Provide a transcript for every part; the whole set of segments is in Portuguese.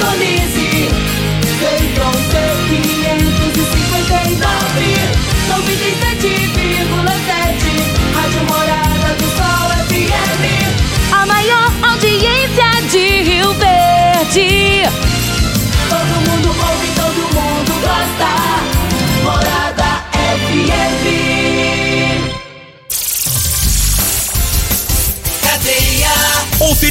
Indonésia.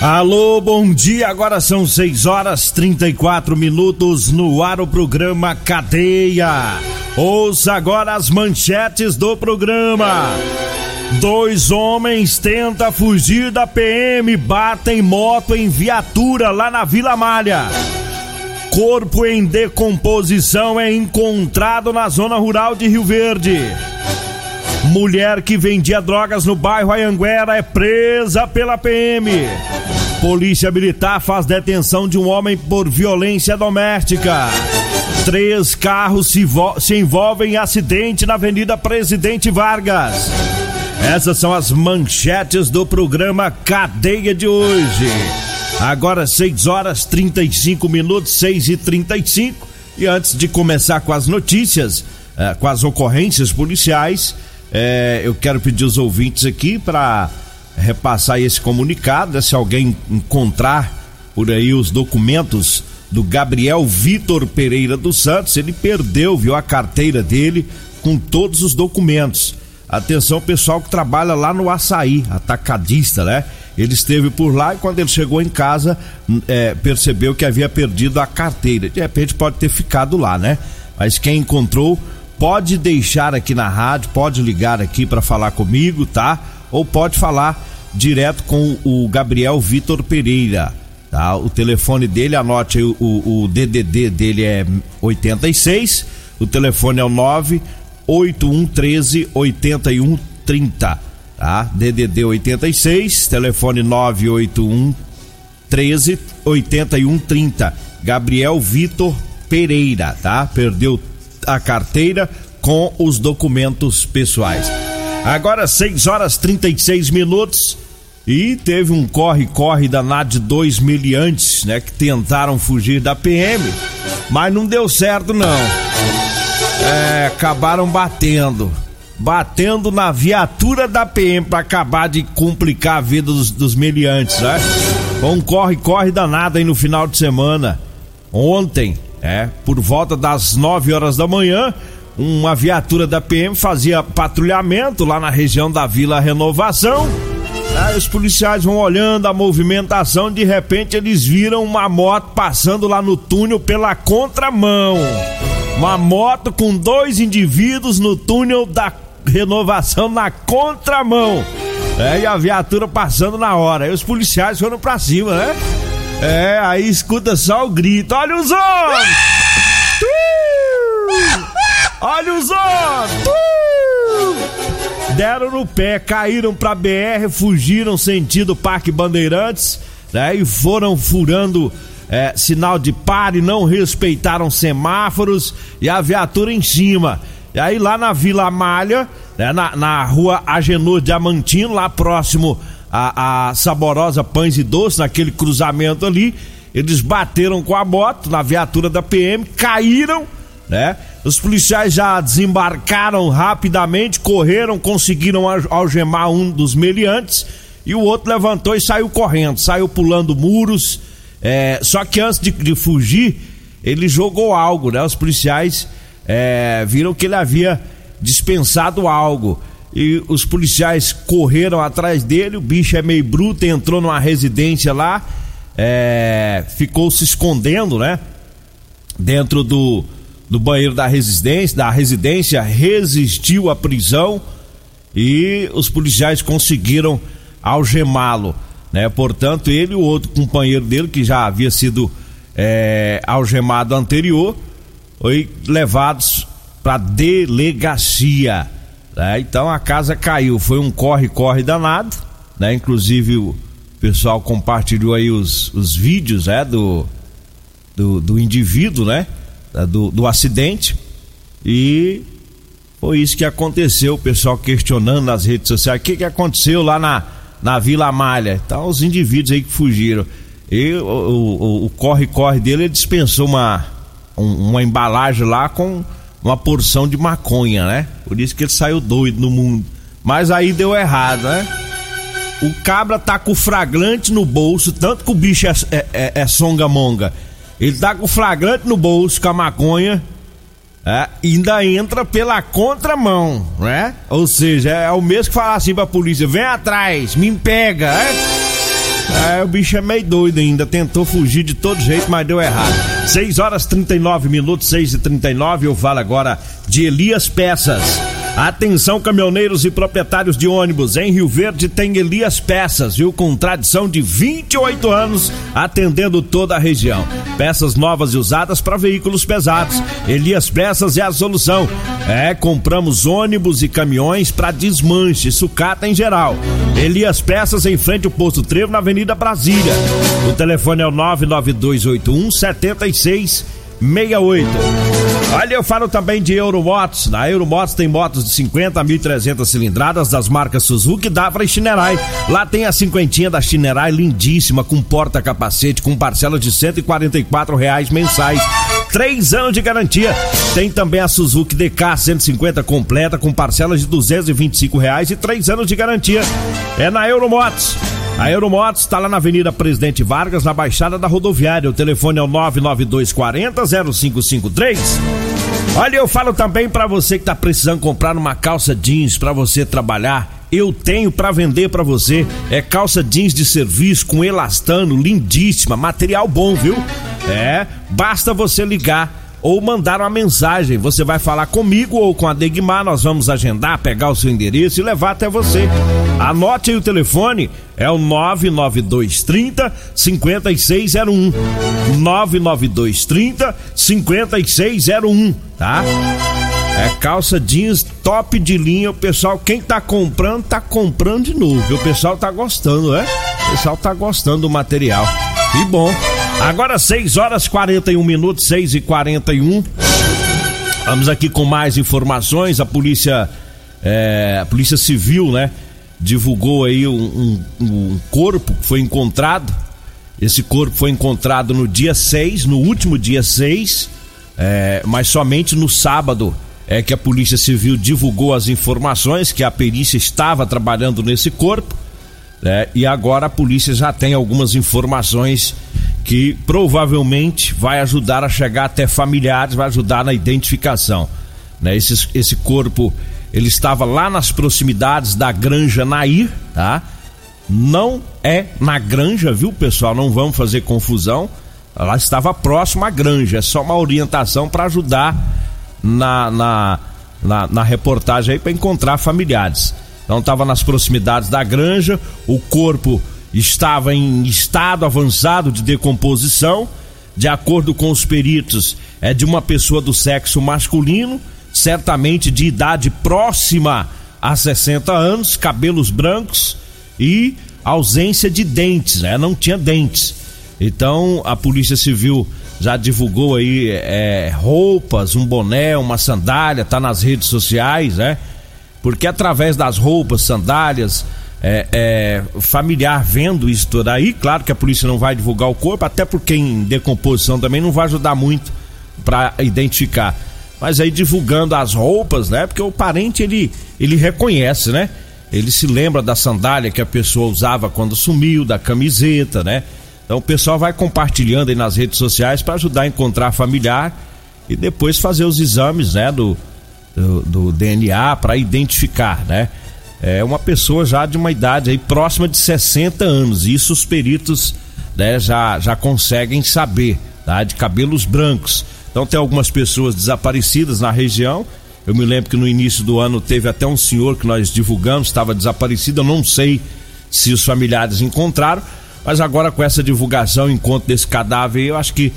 Alô, bom dia. Agora são 6 horas 34 minutos no ar o programa Cadeia. Ouça agora as manchetes do programa. Dois homens tentam fugir da PM, batem moto em viatura lá na Vila Malha. Corpo em decomposição é encontrado na zona rural de Rio Verde. Mulher que vendia drogas no bairro Ayanguera é presa pela PM. Polícia Militar faz detenção de um homem por violência doméstica. Três carros se, se envolvem em acidente na Avenida Presidente Vargas. Essas são as manchetes do programa Cadeia de hoje. Agora 6 horas 35 minutos, 6 e 35 E antes de começar com as notícias, eh, com as ocorrências policiais, eh, eu quero pedir os ouvintes aqui para repassar esse comunicado, né? se alguém encontrar por aí os documentos do Gabriel Vitor Pereira dos Santos, ele perdeu, viu a carteira dele com todos os documentos. Atenção, pessoal que trabalha lá no açaí, atacadista, né? Ele esteve por lá e quando ele chegou em casa, é, percebeu que havia perdido a carteira. De repente pode ter ficado lá, né? Mas quem encontrou, pode deixar aqui na rádio, pode ligar aqui para falar comigo, tá? Ou pode falar direto com o Gabriel Vitor Pereira. Tá? O telefone dele, anote aí, o, o, DDD dele é 86, o telefone é o 98113 8130, tá? DDD 86, telefone 981 13 8130. Gabriel Vitor Pereira, tá? Perdeu a carteira com os documentos pessoais. Agora 6 horas 36 minutos. E teve um corre-corre danado de dois miliantes, né? Que tentaram fugir da PM, mas não deu certo não. É, acabaram batendo. Batendo na viatura da PM para acabar de complicar a vida dos, dos meliantes, né? Um corre-corre danado aí no final de semana. Ontem, é, por volta das 9 horas da manhã, uma viatura da PM fazia patrulhamento lá na região da Vila Renovação Aí os policiais vão olhando a movimentação, de repente eles viram uma moto passando lá no túnel pela contramão. Uma moto com dois indivíduos no túnel da renovação na contramão. É, e a viatura passando na hora. Aí os policiais foram pra cima, né? É, aí escuta só o grito: Olha os homens! Olha os homens! deram no pé, caíram pra BR, fugiram sentido Parque Bandeirantes, né? E foram furando é, sinal de pare, não respeitaram semáforos e a viatura em cima. E aí lá na Vila Malha, né, na, na rua Agenor Diamantino, lá próximo a, a Saborosa Pães e Doces, naquele cruzamento ali, eles bateram com a moto na viatura da PM, caíram, né? Os policiais já desembarcaram rapidamente, correram, conseguiram algemar um dos meliantes e o outro levantou e saiu correndo, saiu pulando muros. É, só que antes de, de, fugir, ele jogou algo, né? Os policiais é, viram que ele havia dispensado algo. E os policiais correram atrás dele, o bicho é meio bruto, entrou numa residência lá, é, ficou se escondendo, né? Dentro do, do banheiro da residência, da residência, resistiu à prisão e os policiais conseguiram algemá-lo, né? Portanto, ele e o outro companheiro dele, que já havia sido é, algemado anterior, foi levados para delegacia. Né? Então a casa caiu, foi um corre-corre danado, né? Inclusive o pessoal compartilhou aí os, os vídeos, né? Do, do, do indivíduo, né? Do, do acidente e foi isso que aconteceu, o pessoal questionando nas redes sociais, o que, que aconteceu lá na, na Vila Malha. Então, os indivíduos aí que fugiram. E o corre-corre dele, ele dispensou uma, um, uma embalagem lá com uma porção de maconha, né? Por isso que ele saiu doido no mundo. Mas aí deu errado, né? O cabra tá com o flagrante no bolso, tanto que o bicho é, é, é, é songamonga. Ele tá com o flagrante no bolso com a maconha é, ainda entra pela contramão, né? Ou seja, é o mesmo que falar assim pra polícia: vem atrás, me pega, é? É? o bicho é meio doido ainda, tentou fugir de todo jeito, mas deu errado. 6 horas 39 minutos, 6 e 39 eu falo agora de Elias Peças. Atenção, caminhoneiros e proprietários de ônibus. Em Rio Verde tem Elias Peças, viu? Com tradição de 28 anos, atendendo toda a região. Peças novas e usadas para veículos pesados. Elias Peças é a solução. É, compramos ônibus e caminhões para desmanche, sucata em geral. Elias Peças em frente ao Posto Trevo, na Avenida Brasília. O telefone é o 99281 76 68. Olha, eu falo também de Euromotos. Na Euromotos tem motos de 50 a 1.300 cilindradas das marcas Suzuki, Davra e Shinerai. Lá tem a cinquentinha da Shinerai lindíssima, com porta-capacete, com parcela de 144 reais mensais. Três anos de garantia. Tem também a Suzuki DK 150 completa, com parcelas de 225 reais e três anos de garantia. É na Euromotos. A Euromotos está lá na Avenida Presidente Vargas, na Baixada da Rodoviária. O telefone é o 99240 0553. Olha, eu falo também para você que está precisando comprar uma calça jeans para você trabalhar. Eu tenho para vender para você. É calça jeans de serviço com elastano, lindíssima, material bom, viu? É, basta você ligar ou mandar uma mensagem. Você vai falar comigo ou com a Degmar, nós vamos agendar, pegar o seu endereço e levar até você. Anote aí o telefone, é o 99230 5601. 99230 5601, tá? É calça jeans top de linha. O pessoal, quem tá comprando, tá comprando de novo. O pessoal tá gostando, é? O pessoal tá gostando do material. Que bom. Agora 6 horas 41 minutos, 6 e 41. Vamos aqui com mais informações. A polícia, é, a polícia civil, né, divulgou aí um, um, um corpo que foi encontrado. Esse corpo foi encontrado no dia 6, no último dia 6, é, mas somente no sábado é que a Polícia Civil divulgou as informações que a perícia estava trabalhando nesse corpo. Né, e agora a polícia já tem algumas informações que provavelmente vai ajudar a chegar até familiares, vai ajudar na identificação. Né? Esse, esse corpo ele estava lá nas proximidades da Granja Nair, tá? Não é na Granja, viu pessoal? Não vamos fazer confusão. Ela estava próximo à Granja, é só uma orientação para ajudar na, na, na, na reportagem aí para encontrar familiares. Então estava nas proximidades da Granja, o corpo estava em estado avançado de decomposição, de acordo com os peritos, é de uma pessoa do sexo masculino, certamente de idade próxima a 60 anos, cabelos brancos e ausência de dentes, né? Não tinha dentes. Então a Polícia Civil já divulgou aí é, roupas, um boné, uma sandália, tá nas redes sociais, né? Porque através das roupas, sandálias, é, é, familiar vendo isso tudo aí, claro que a polícia não vai divulgar o corpo, até porque em decomposição também não vai ajudar muito para identificar. Mas aí divulgando as roupas, né? Porque o parente ele, ele reconhece, né? Ele se lembra da sandália que a pessoa usava quando sumiu, da camiseta, né? Então o pessoal vai compartilhando aí nas redes sociais para ajudar a encontrar familiar e depois fazer os exames, né, do, do, do DNA para identificar, né? É uma pessoa já de uma idade aí próxima de 60 anos. Isso os peritos né, já, já conseguem saber, tá? De cabelos brancos. Então tem algumas pessoas desaparecidas na região. Eu me lembro que no início do ano teve até um senhor que nós divulgamos, estava desaparecido. Eu não sei se os familiares encontraram, mas agora com essa divulgação, encontro desse cadáver, eu acho que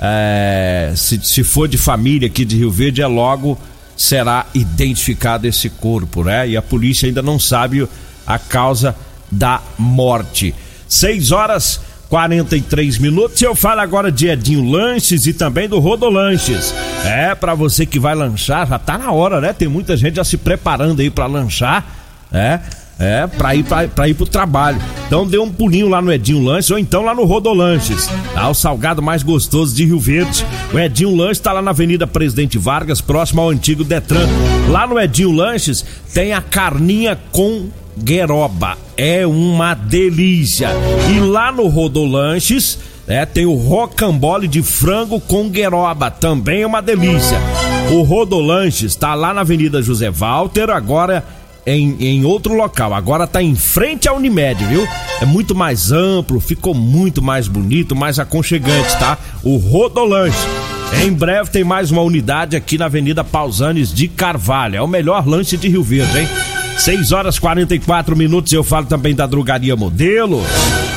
é, se, se for de família aqui de Rio Verde, é logo será identificado esse corpo, né? E a polícia ainda não sabe a causa da morte. 6 horas 43 minutos. Eu falo agora de Edinho Lanches e também do Rodolanches. É, para você que vai lanchar, já tá na hora, né? Tem muita gente já se preparando aí para lanchar, é? É, pra ir, pra, pra ir pro trabalho. Então dê um pulinho lá no Edinho Lanches ou então lá no Rodolanches. Tá? O salgado mais gostoso de Rio Verde. O Edinho Lanches tá lá na Avenida Presidente Vargas, próximo ao antigo Detran. Lá no Edinho Lanches tem a carninha com gueroba. É uma delícia. E lá no Rodolanches, é, tem o rocambole de frango com gueroba, também é uma delícia. O Rodolanches está lá na Avenida José Walter, agora em, em outro local. Agora tá em frente à Unimed, viu? É muito mais amplo, ficou muito mais bonito, mais aconchegante, tá? O Rodolanche. Em breve tem mais uma unidade aqui na Avenida Pausanes de Carvalho. É o melhor lanche de Rio Verde, hein? 6 horas 44 minutos. Eu falo também da Drogaria Modelo.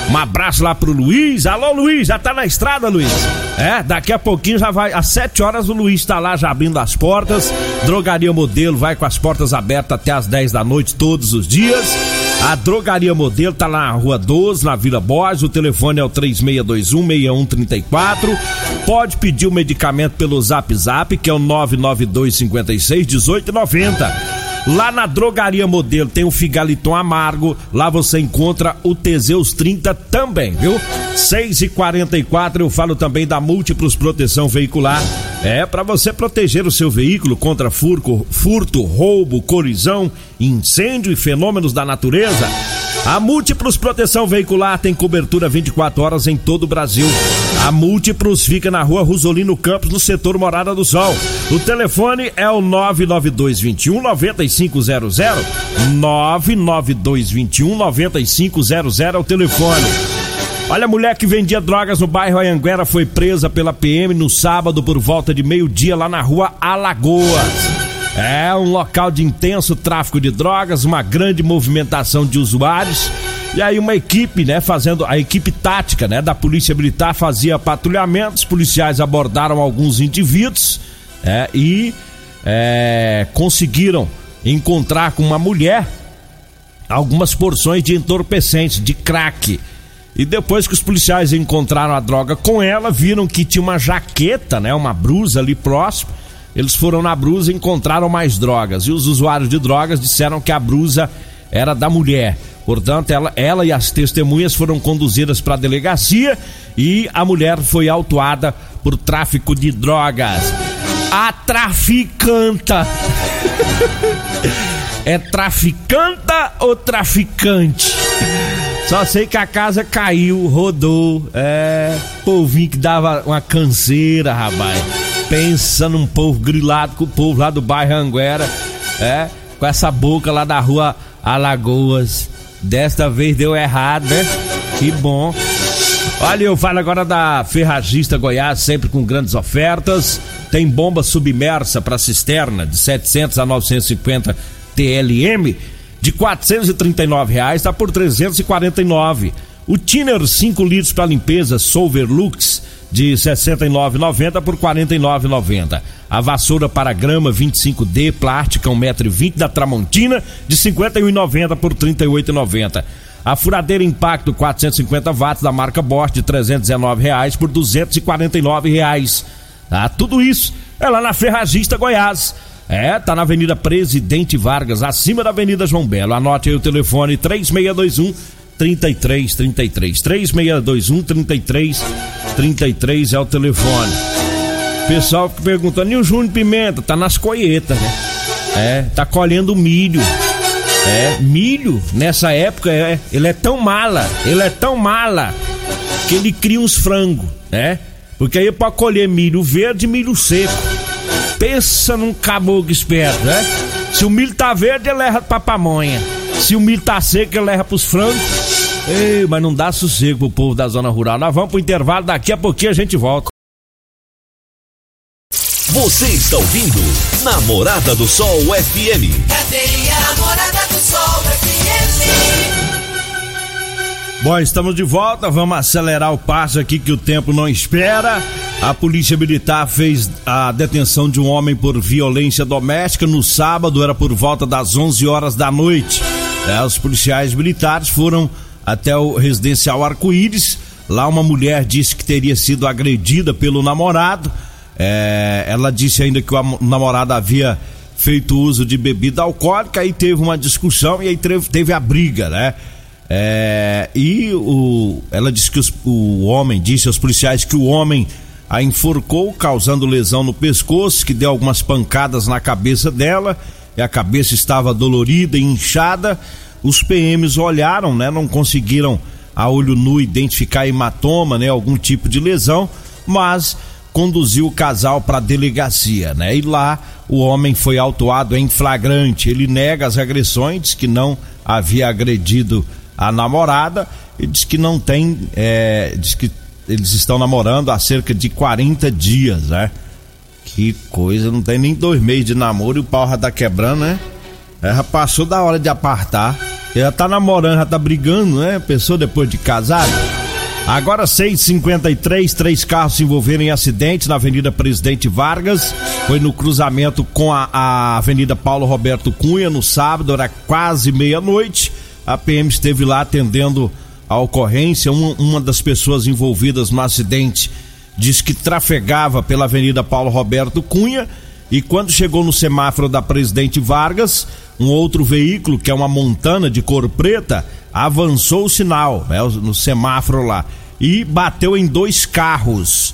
Um abraço lá pro Luiz. Alô, Luiz, já tá na estrada, Luiz? É, daqui a pouquinho já vai. Às 7 horas o Luiz tá lá já abrindo as portas. Drogaria Modelo vai com as portas abertas até as 10 da noite todos os dias. A Drogaria Modelo tá lá na Rua 12, na Vila Borges. O telefone é o 3621-6134. Pode pedir o medicamento pelo Zap Zap, que é o 992 56 1890. Lá na Drogaria Modelo tem o Figaliton Amargo. Lá você encontra o Teseus 30 também, viu? 6 e 44 eu falo também da Múltiplos Proteção Veicular. É para você proteger o seu veículo contra furto, furto, roubo, colisão, incêndio e fenômenos da natureza. A Múltiplos Proteção Veicular tem cobertura 24 horas em todo o Brasil. A Múltiplos fica na rua Rosolino Campos, no setor Morada do Sol. O telefone é o 99221 9500. 99221 9500 é o telefone. Olha, a mulher que vendia drogas no bairro Anhanguera foi presa pela PM no sábado por volta de meio-dia lá na rua Alagoas. É um local de intenso tráfico de drogas, uma grande movimentação de usuários. E aí uma equipe, né, fazendo a equipe tática, né, da Polícia Militar fazia patrulhamentos, policiais abordaram alguns indivíduos, é, e é, conseguiram encontrar com uma mulher algumas porções de entorpecentes, de crack. E depois que os policiais encontraram a droga com ela, viram que tinha uma jaqueta, né, uma brusa ali próximo eles foram na brusa e encontraram mais drogas. E os usuários de drogas disseram que a brusa era da mulher. Portanto, ela, ela e as testemunhas foram conduzidas para a delegacia e a mulher foi autuada por tráfico de drogas. A traficanta. é traficanta ou traficante? Só sei que a casa caiu, rodou. É, povinho que dava uma canseira, rapaz. Pensa num povo grilado com o povo lá do bairro Anguera, é? Com essa boca lá da rua Alagoas. Desta vez deu errado, né? Que bom. Olha, eu falo agora da Ferragista Goiás, sempre com grandes ofertas. Tem bomba submersa para cisterna de 700 a 950 TLM de 439 reais, tá por 349. O Tiner 5 litros para limpeza Solver Lux de 69,90 por 49,90. A vassoura para grama 25D plástica 1,20m da Tramontina de 51,90 por 38,90. A furadeira Impacto 450 watts da marca Bosch de 319 reais por 249 reais. Ah, tudo isso é lá na Ferragista Goiás. É, tá na Avenida Presidente Vargas, acima da Avenida João Belo. Anote aí o telefone 3621 3333 3621 33 33 é o telefone. Pessoal que pergunta, e o Júnior Pimenta? Tá nas colheitas, né? É, tá colhendo milho. É, milho, nessa época, é, ele é tão mala, ele é tão mala, que ele cria uns frangos, né? Porque aí pode colher milho verde e milho seco. Pensa num caboclo esperto, né? Se o milho tá verde, ele leva pra pamonha. Se o milho tá seco, ele leva pros frangos. Ei, mas não dá sossego pro povo da zona rural. Nós vamos pro intervalo, daqui a pouquinho a gente volta. Você está ouvindo Namorada do Sol FM. Cadeia Namorada do Sol FM. Bom, estamos de volta, vamos acelerar o passo aqui que o tempo não espera. A Polícia Militar fez a detenção de um homem por violência doméstica no sábado, era por volta das 11 horas da noite. É, os policiais militares foram até o residencial Arco-Íris. Lá uma mulher disse que teria sido agredida pelo namorado. É, ela disse ainda que o namorado havia feito uso de bebida alcoólica, aí teve uma discussão e aí teve, teve a briga, né? É, e o, ela disse que os, o homem disse aos policiais que o homem a enforcou, causando lesão no pescoço, que deu algumas pancadas na cabeça dela, e a cabeça estava dolorida e inchada. Os PMs olharam, né? Não conseguiram a olho nu identificar hematoma, né? Algum tipo de lesão, mas conduziu o casal para a delegacia, né? E lá o homem foi autuado em flagrante. Ele nega as agressões, diz que não havia agredido a namorada e diz que não tem, é, diz que eles estão namorando há cerca de 40 dias, né? Que coisa, não tem nem dois meses de namoro e o pau já tá quebrando, né? É, já passou da hora de apartar. Já tá namorando, já tá brigando, né? Pessoa depois de casado. Agora 6:53, três carros se envolveram em acidente na Avenida Presidente Vargas. Foi no cruzamento com a, a Avenida Paulo Roberto Cunha no sábado, era quase meia-noite. A PM esteve lá atendendo a ocorrência. Uma, uma das pessoas envolvidas no acidente diz que trafegava pela Avenida Paulo Roberto Cunha e quando chegou no semáforo da Presidente Vargas, um outro veículo, que é uma montana de cor preta, avançou o sinal né, no semáforo lá e bateu em dois carros.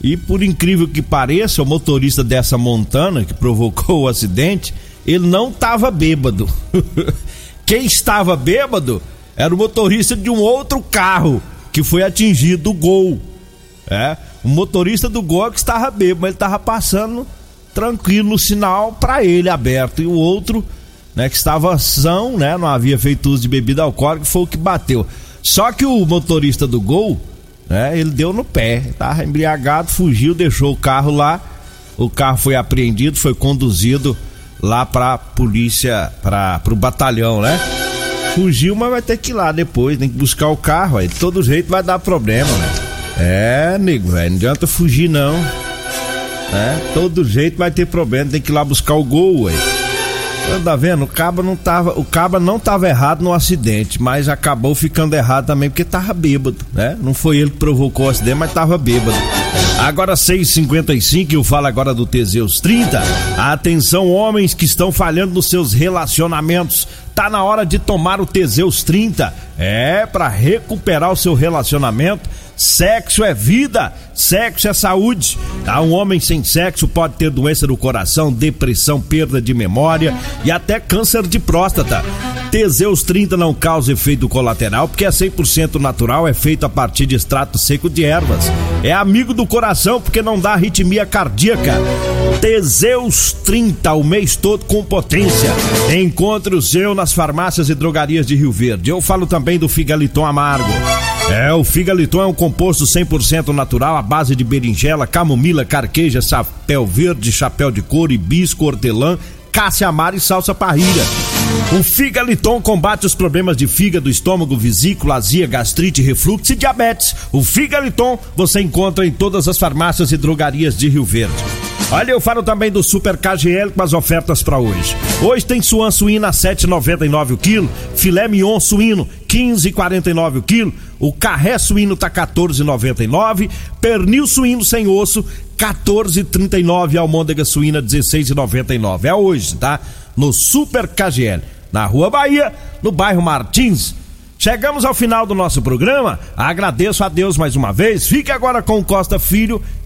E por incrível que pareça, o motorista dessa montana que provocou o acidente, ele não estava bêbado. Quem estava bêbado era o motorista de um outro carro que foi atingido, o Gol. É, o motorista do Gol que estava bêbado, ele estava passando tranquilo o sinal para ele aberto e o outro, né, que estava são, né, não havia feito uso de bebida alcoólica, foi o que bateu. Só que o motorista do Gol, né, ele deu no pé, estava embriagado, fugiu, deixou o carro lá. O carro foi apreendido, foi conduzido lá pra polícia, para pro batalhão, né? Fugiu, mas vai ter que ir lá depois, tem que buscar o carro, aí de todo jeito vai dar problema, né? É, nego, velho, não adianta fugir não. Né? Todo jeito vai ter problema, tem que ir lá buscar o gol, ué. Tá vendo? O Caba não tava, o Caba não tava errado no acidente, mas acabou ficando errado também porque tava bêbado, né? Não foi ele que provocou o acidente, mas tava bêbado. Agora 6:55 eu falo agora do Teseus 30. Atenção homens que estão falhando nos seus relacionamentos. Tá na hora de tomar o Teseus 30. É para recuperar o seu relacionamento Sexo é vida, sexo é saúde. Tá? Um homem sem sexo pode ter doença do coração, depressão, perda de memória e até câncer de próstata. Teseus 30 não causa efeito colateral porque é 100% natural, é feito a partir de extrato seco de ervas. É amigo do coração porque não dá arritmia cardíaca. Teseus 30 o mês todo com potência. Encontre o seu nas farmácias e drogarias de Rio Verde. Eu falo também do Figaliton Amargo. É, o Figaliton é um composto 100% natural à base de berinjela, camomila, carqueja, chapéu verde, chapéu de couro, hibisco, hortelã, cássia amara e salsa parrilha. O Figaliton combate os problemas de fígado, estômago, vesícula, azia, gastrite, refluxo e diabetes. O Figaliton você encontra em todas as farmácias e drogarias de Rio Verde. Olha, eu falo também do Super KGL com as ofertas para hoje. Hoje tem suan suína 7,99 o quilo, filé mignon suíno 15,49 o quilo, o carré suíno tá 14,99, pernil suíno sem osso 14,39, almôndega suína 16,99. É hoje, tá? No Super KGL, na Rua Bahia, no bairro Martins. Chegamos ao final do nosso programa. Agradeço a Deus mais uma vez. Fique agora com o Costa Filho